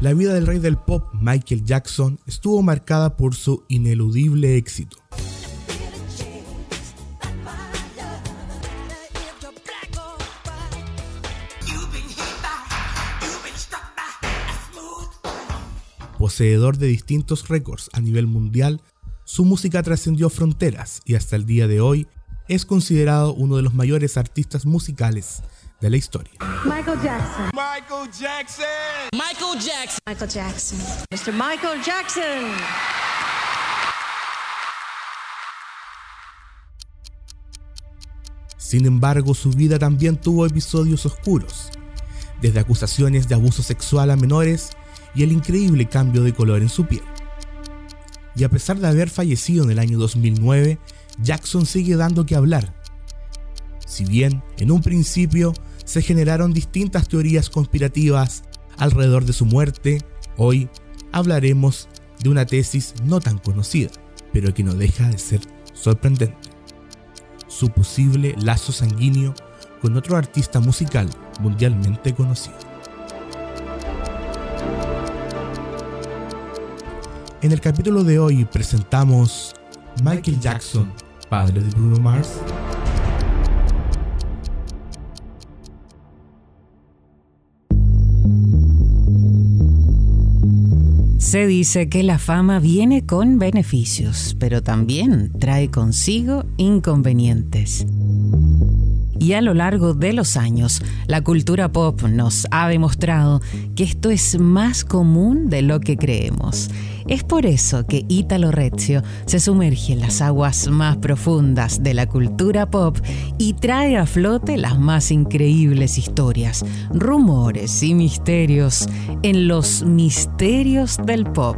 La vida del rey del pop, Michael Jackson, estuvo marcada por su ineludible éxito. Poseedor de distintos récords a nivel mundial, su música trascendió fronteras y hasta el día de hoy es considerado uno de los mayores artistas musicales de la historia. Michael Jackson. Michael Jackson. Michael Jackson. Michael Jackson. Mr. Michael Jackson. Sin embargo, su vida también tuvo episodios oscuros, desde acusaciones de abuso sexual a menores y el increíble cambio de color en su piel. Y a pesar de haber fallecido en el año 2009, Jackson sigue dando que hablar. Si bien en un principio se generaron distintas teorías conspirativas alrededor de su muerte, hoy hablaremos de una tesis no tan conocida, pero que no deja de ser sorprendente. Su posible lazo sanguíneo con otro artista musical mundialmente conocido. En el capítulo de hoy presentamos Michael Jackson, padre de Bruno Mars. Se dice que la fama viene con beneficios, pero también trae consigo inconvenientes. Y a lo largo de los años, la cultura pop nos ha demostrado que esto es más común de lo que creemos. Es por eso que Italo Rezio se sumerge en las aguas más profundas de la cultura pop y trae a flote las más increíbles historias, rumores y misterios en Los Misterios del Pop,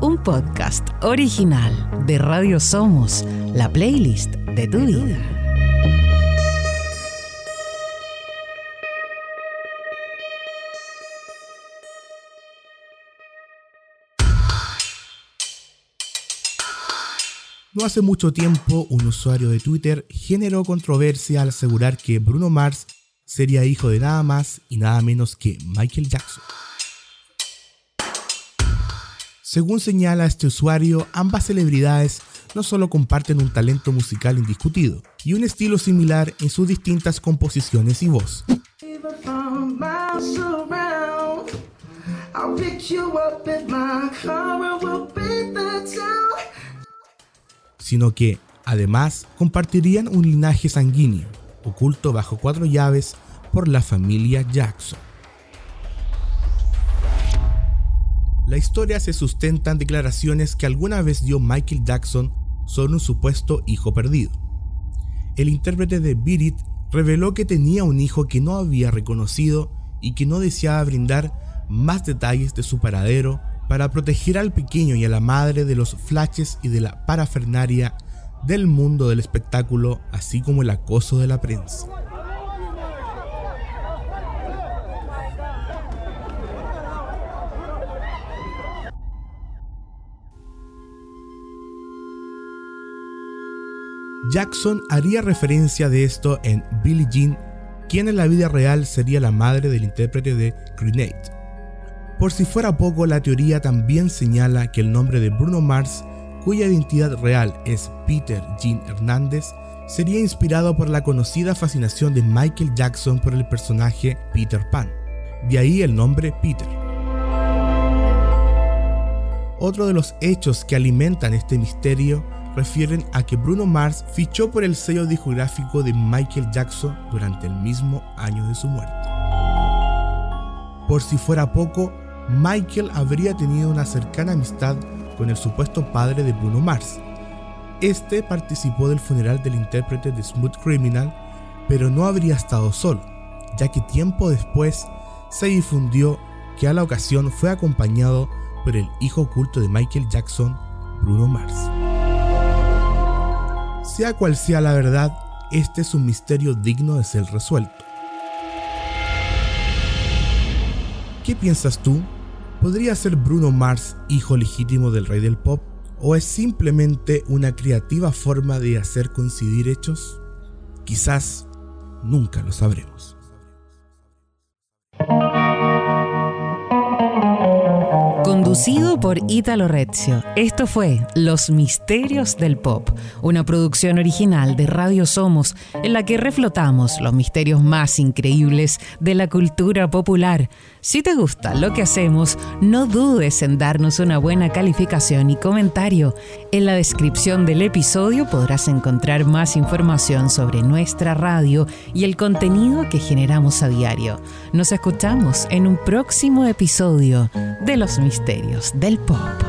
un podcast original de Radio Somos, la playlist de tu vida. No hace mucho tiempo, un usuario de Twitter generó controversia al asegurar que Bruno Mars sería hijo de nada más y nada menos que Michael Jackson. Según señala este usuario, ambas celebridades no solo comparten un talento musical indiscutido y un estilo similar en sus distintas composiciones y voz, sino que, además, compartirían un linaje sanguíneo, oculto bajo cuatro llaves por la familia Jackson. La historia se sustenta en declaraciones que alguna vez dio Michael Jackson sobre un supuesto hijo perdido. El intérprete de Beat reveló que tenía un hijo que no había reconocido y que no deseaba brindar más detalles de su paradero para proteger al pequeño y a la madre de los flashes y de la parafernaria del mundo del espectáculo, así como el acoso de la prensa. Jackson haría referencia de esto en Billie Jean, quien en la vida real sería la madre del intérprete de Grenade. Por si fuera poco, la teoría también señala que el nombre de Bruno Mars, cuya identidad real es Peter Jean Hernández, sería inspirado por la conocida fascinación de Michael Jackson por el personaje Peter Pan. De ahí el nombre Peter. Otro de los hechos que alimentan este misterio refieren a que Bruno Mars fichó por el sello discográfico de Michael Jackson durante el mismo año de su muerte. Por si fuera poco, Michael habría tenido una cercana amistad con el supuesto padre de Bruno Mars. Este participó del funeral del intérprete de Smooth Criminal, pero no habría estado solo, ya que tiempo después se difundió que a la ocasión fue acompañado por el hijo oculto de Michael Jackson, Bruno Mars. Sea cual sea la verdad, este es un misterio digno de ser resuelto. ¿Qué piensas tú? ¿Podría ser Bruno Mars hijo legítimo del rey del pop? ¿O es simplemente una creativa forma de hacer coincidir hechos? Quizás nunca lo sabremos. Producido por Italo Rezio. Esto fue Los Misterios del Pop, una producción original de Radio Somos en la que reflotamos los misterios más increíbles de la cultura popular. Si te gusta lo que hacemos, no dudes en darnos una buena calificación y comentario. En la descripción del episodio podrás encontrar más información sobre nuestra radio y el contenido que generamos a diario. Nos escuchamos en un próximo episodio de Los Misterios del pop.